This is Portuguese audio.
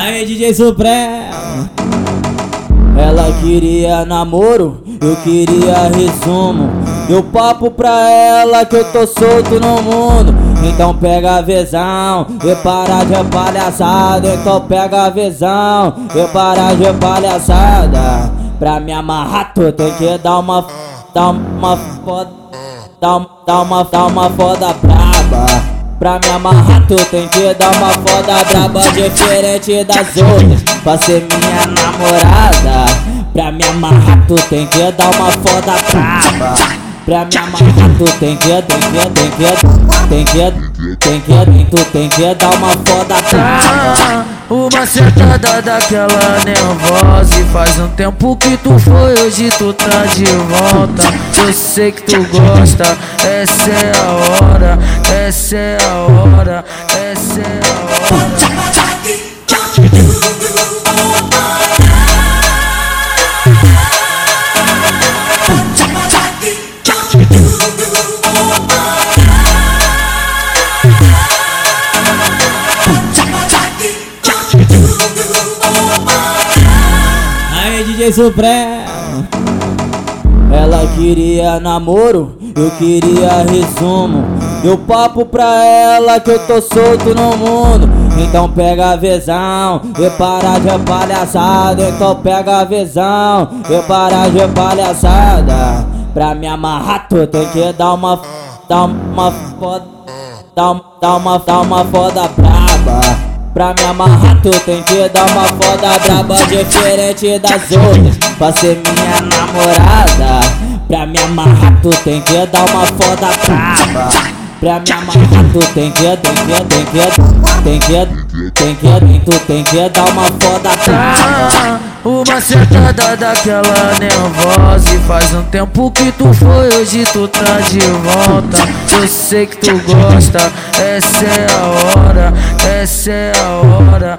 Aí, DJ Supremo. Ela queria namoro, eu queria resumo. Deu papo pra ela que eu tô solto no mundo. Então pega a visão e para de palhaçada. Então pega a visão e para de palhaçada. Pra me amarrar, tu tem que dar uma. dar uma foda. dar, dar uma, dar uma foda braba. Pra me amarrar tu tem que dar uma foda braba diferente das outras. Pra ser minha namorada Pra me amarrar tu tem que dar uma foda braba. Pra me amarrar tu tem que, tem que, tem que, tem que, tem que, tem tu tem que dar uma foda braba. Uma sentada daquela nervosa. E faz um tempo que tu foi, hoje tu tá de volta. Eu sei que tu gosta, essa é a hora Essa é a hora, essa é a hora DJ Supremo. Ela queria namoro, eu queria resumo. Deu papo pra ela que eu tô solto no mundo. Então pega a visão e para de palhaçada. Então pega a visão e para de palhaçada. Pra me amarrar, tu tem que dar uma. dar uma foda. dar, dar uma, dar uma foda braba. Pra me amarrar tu tem que dar uma foda braba diferente das outras Pra ser minha namorada Pra me amarrar tu tem que dar uma foda braba Pra me amarrar tu tem que, tem que, tem que, tem que, tem que, tu tem que dar uma foda braba uma sentada daquela nervosa. E faz um tempo que tu foi, hoje tu tá de volta. Eu sei que tu gosta, essa é a hora Essa é a hora,